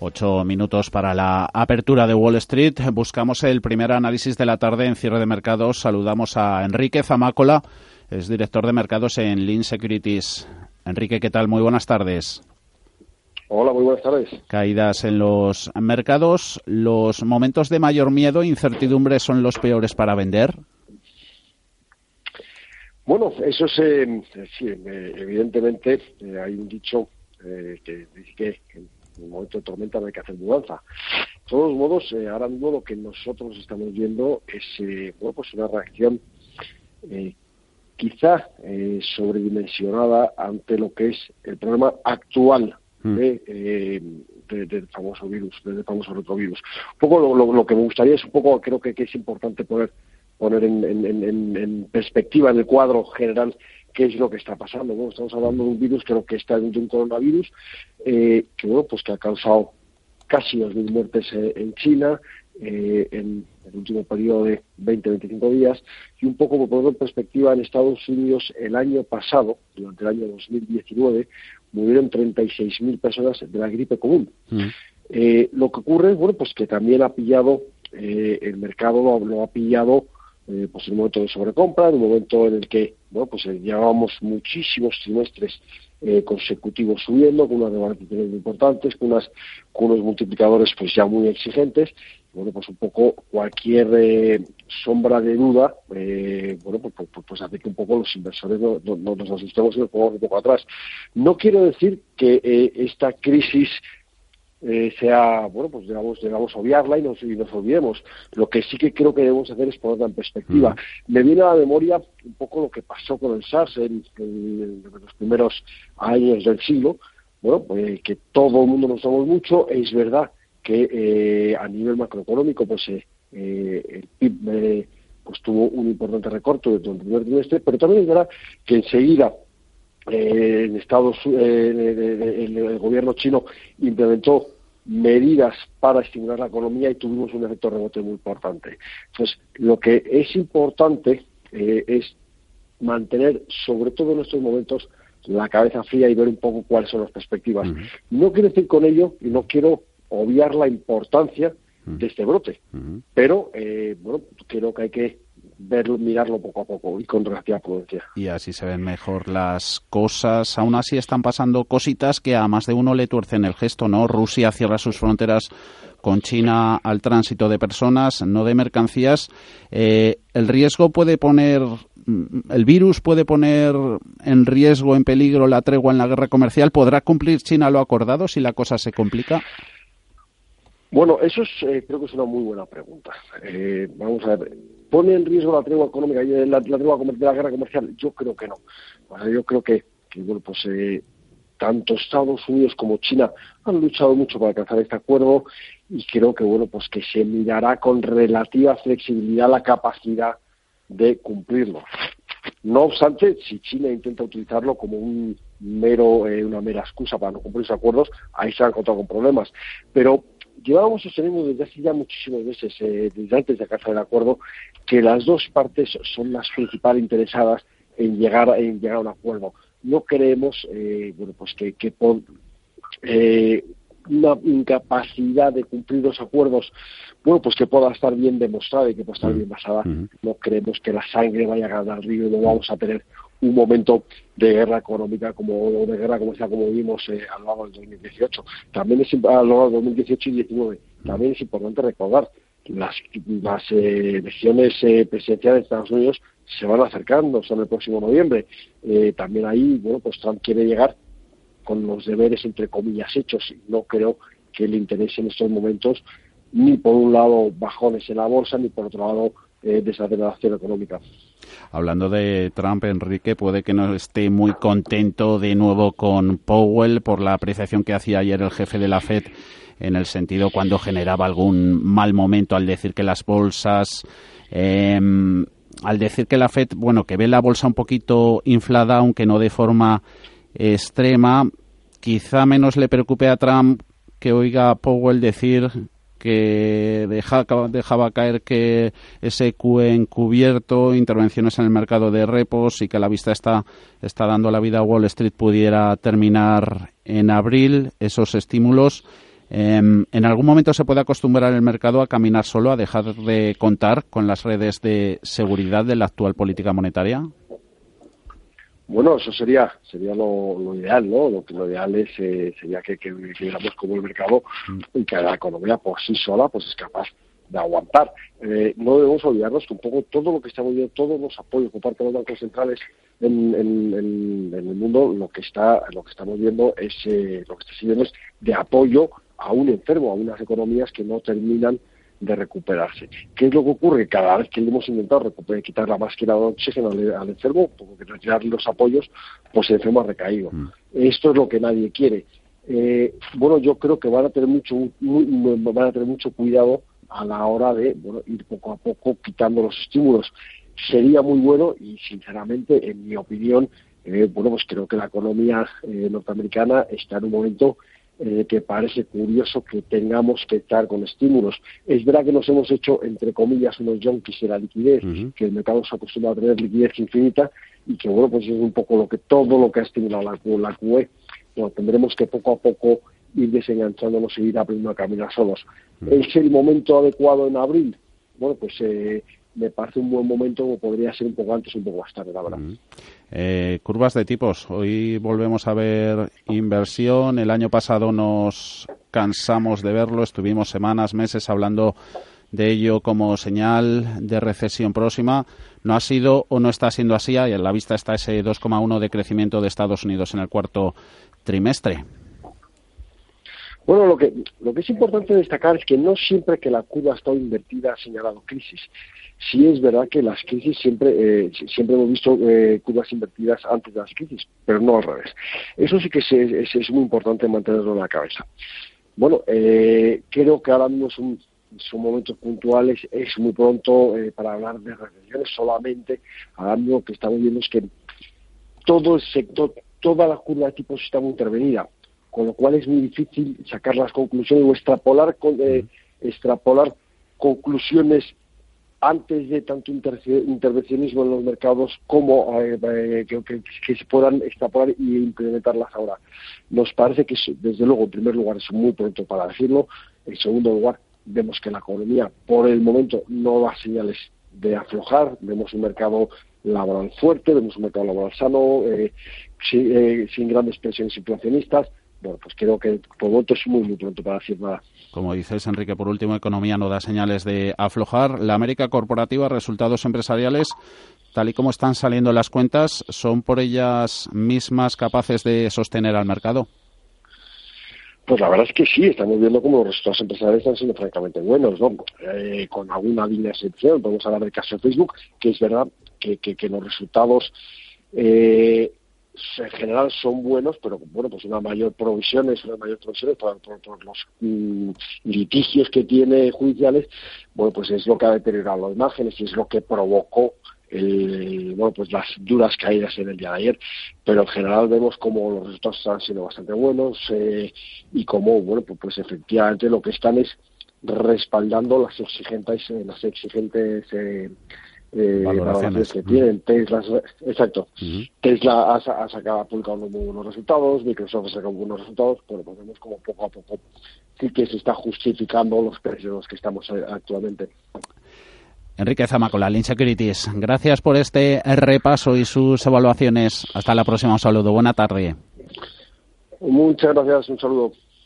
Ocho minutos para la apertura de Wall Street. Buscamos el primer análisis de la tarde en cierre de mercados. Saludamos a Enrique Zamácola, es director de mercados en Lean Securities. Enrique, ¿qué tal? Muy buenas tardes. Hola, muy buenas tardes. Caídas en los mercados. ¿Los momentos de mayor miedo e incertidumbre son los peores para vender? Bueno, eso es, eh, sí, eh, evidentemente eh, hay un dicho que dice que en un momento de tormenta no hay que hacer mudanza. De todos modos, eh, ahora mismo lo que nosotros estamos viendo es eh, bueno, pues una reacción eh, quizá sobredimensionada ante lo que es el problema actual mm. del famoso virus, del famoso retrovirus. Un poco lo, que me gustaría es un poco, creo que, es importante poner poner en, en, perspectiva en el cuadro general qué es lo que está pasando. Estamos hablando de un virus, creo que está dentro de un coronavirus, eh, que bueno, pues que ha causado casi 2.000 muertes eh, en China eh, en el último periodo de 20-25 días y un poco por ponerlo en perspectiva en Estados Unidos el año pasado, durante el año 2019, murieron 36.000 personas de la gripe común. Mm. lo que ocurre es bueno, pues que también ha pillado el mercado lo, ha pillado eh, pues un momento de sobrecompra, en un momento en el que bueno, pues eh, muchísimos trimestres eh, consecutivos subiendo, con unas revalorizaciones muy importantes, con, unas, con unos multiplicadores pues ya muy exigentes. Bueno, pues un poco cualquier eh, sombra de duda, bueno, pues, pues, pues, hace que un poco los inversores no, nos asustemos y nos pongamos un poco atrás. No quiero decir que esta crisis eh, sea, bueno, pues digamos, digamos obviarla y nos, nos, olvidemos. Lo que sí que creo que debemos hacer es ponerla en perspectiva. Me viene a la memoria un poco lo que pasó con el SARS en, los primeros años del siglo, bueno, pues que todo el mundo nos somos mucho, es verdad que eh, a nivel macroeconómico, pues eh, el PIB pues tuvo un importante recorte durante el primer trimestre, pero también es verdad que enseguida en Estados el, gobierno chino implementó medidas para estimular la economía y tuvimos un efecto rebote muy importante. Entonces, lo que es importante eh, es mantener, sobre todo en estos momentos, la cabeza fría y ver un poco cuáles son las perspectivas. No quiero decir con ello, y no quiero obviar la importancia de este brote, pero eh, bueno, creo que hay que verlo, mirarlo poco a poco y con relativa prudencia. Y así se ven mejor las cosas. Aún así están pasando cositas que a más de uno le tuercen el gesto, ¿no? Rusia cierra sus fronteras con China al tránsito de personas, no de mercancías. Eh, el riesgo puede poner, el virus puede poner en riesgo, en peligro la tregua en la guerra comercial. ¿Podrá cumplir China lo acordado si la cosa se complica? Bueno, eso es, eh, creo que es una muy buena pregunta. Eh, vamos a ver, ¿pone en riesgo la tregua económica y la, la tregua de la guerra comercial? Yo creo que no. yo creo que, bueno, pues eh, tanto Estados Unidos como China han luchado mucho para alcanzar este acuerdo y creo que, bueno, pues que se mirará con relativa flexibilidad la capacidad de cumplirlo. No obstante, si China intenta utilizarlo como un mero, una mera excusa para no cumplir esos acuerdos, ahí se han encontrado con problemas. Pero llevábamos sosteniendo desde hace ya muchísimos meses, eh, desde antes de alcanzar el acuerdo, que las dos partes son las principales interesadas en llegar, en llegar a un acuerdo. No creemos, eh, bueno, pues que, que por eh, una incapacidad de cumplir los acuerdos, bueno, pues que pueda estar bien demostrada y que pueda estar bien basada, no creemos que la sangre vaya a ganar al río y no vamos a tener un momento de guerra económica como de guerra comercial como vimos eh, a lo largo del 2018. También es a lo largo del 2018 y 2019. También es importante recordar las, las eh, elecciones eh, presidenciales de Estados Unidos se van acercando, son el próximo noviembre. Eh, también ahí, bueno, pues Trump quiere llegar con los deberes entre comillas hechos. No creo que le interese en estos momentos ni por un lado bajones en la bolsa ni por otro lado eh, desaceleración económica. Hablando de Trump, Enrique, puede que no esté muy contento de nuevo con Powell por la apreciación que hacía ayer el jefe de la Fed en el sentido cuando generaba algún mal momento al decir que las bolsas em, al decir que la Fed, bueno, que ve la bolsa un poquito inflada, aunque no de forma extrema, quizá menos le preocupe a Trump que oiga Powell decir que dejaba caer que ese QE encubierto, intervenciones en el mercado de repos y que la vista está, está dando la vida a Wall Street pudiera terminar en abril, esos estímulos. Em, ¿En algún momento se puede acostumbrar el mercado a caminar solo, a dejar de contar con las redes de seguridad de la actual política monetaria? Bueno, eso sería sería lo, ideal, ¿no? Lo, lo ideal es, eh, sería que, que, como el mercado mm. y que la economía por sí sola pues es capaz de aguantar. Eh, no debemos olvidarnos que un poco todo lo que estamos viendo, todos los apoyos por parte de los bancos centrales en, el mundo, lo que está lo que estamos viendo es eh, lo que está siguiendo es de apoyo a un enfermo, a unas economías que no terminan de recuperarse. ¿Qué es lo que ocurre? Cada vez que le hemos intentado quitar la máscara de oxígeno al, enfermo, porque retirarle los apoyos, pues el enfermo ha recaído. Mm. Esto es lo que nadie quiere. Eh, bueno, yo creo que van a tener mucho, van a tener mucho cuidado a la hora de bueno, ir poco a poco quitando los estímulos. Sería muy bueno y, sinceramente, en mi opinión, eh, bueno, pues creo que la economía eh, norteamericana está en un momento eh, que parece curioso que tengamos que estar con estímulos. Es verdad que nos hemos hecho, entre comillas, unos junkies de la liquidez, que el mercado se ha acostumbrado a tener liquidez infinita y que, bueno, pues es un poco lo que todo lo que ha estimulado la, la QE. Bueno, tendremos que poco a poco ir desenganchándonos y ir aprendiendo a caminar solos. ¿Es el momento adecuado en abril? Bueno, pues eh, me parece un buen momento, o podría ser un poco antes, un poco más tarde, la verdad. Eh, curvas de tipos. Hoy volvemos a ver inversión. El año pasado nos cansamos de verlo. Estuvimos semanas, meses hablando de ello como señal de recesión próxima. No ha sido o no está siendo así. Y en la vista está ese 2,1 de crecimiento de Estados Unidos en el cuarto trimestre. Bueno, lo que, lo que es importante destacar es que no siempre que la curva ha estado invertida ha señalado crisis sí es verdad que las crisis siempre, eh, siempre hemos visto eh, curvas invertidas antes de las crisis, pero no al revés. Eso sí que es, es, muy importante mantenerlo en la cabeza. Bueno, eh, creo que ahora mismo son, momentos puntuales, es muy pronto eh, para hablar de recesiones, solamente ahora mismo que estamos viendo es que todo el sector, toda la curva de tipos está muy intervenida, con lo cual es muy difícil sacar las conclusiones o extrapolar, extrapolar conclusiones antes de tanto intervencionismo en los mercados como eh, eh, que, se puedan extrapolar y implementarlas ahora. Nos parece que, desde luego, en primer lugar, es muy pronto para decirlo. En segundo lugar, vemos que la economía, por el momento, no da señales de aflojar. Vemos un mercado laboral fuerte, vemos un mercado laboral sano, eh, sin, grandes presiones inflacionistas. Bueno, pues creo que por momento es muy, muy pronto para decir nada. Como dices, Enrique, por último, economía no da señales de aflojar. La América corporativa, resultados empresariales, tal y como están saliendo las cuentas, ¿son por ellas mismas capaces de sostener al mercado? Pues la verdad es que sí, estamos viendo como los resultados empresariales están siendo francamente buenos, ¿no? Eh, con alguna línea excepción, podemos hablar del caso de Facebook, que es verdad que, que, los resultados eh, en general son buenos, pero bueno, pues una mayor provisiones, una mayor provisiones por, por, los mm, litigios que tiene judiciales, bueno, pues es lo que ha deteriorado las imágenes y es lo que provocó el, bueno, pues las duras caídas en el día de ayer, pero en general vemos como los resultados han sido bastante buenos eh, y como, bueno, pues, pues, efectivamente lo que están es respaldando las exigentes, las exigentes eh, eh, valoraciones que tienen. Tesla, exacto. Tesla ha, sacado, ha publicado unos muy buenos resultados, Microsoft ha sacado buenos resultados, pero pues vemos como poco a poco sí que se está justificando los precios que estamos eh, actualmente. Enrique Zamacola, Lean Securities, gracias por este repaso y sus evaluaciones. Hasta la próxima, un saludo. Buena tarde. Muchas gracias, un saludo.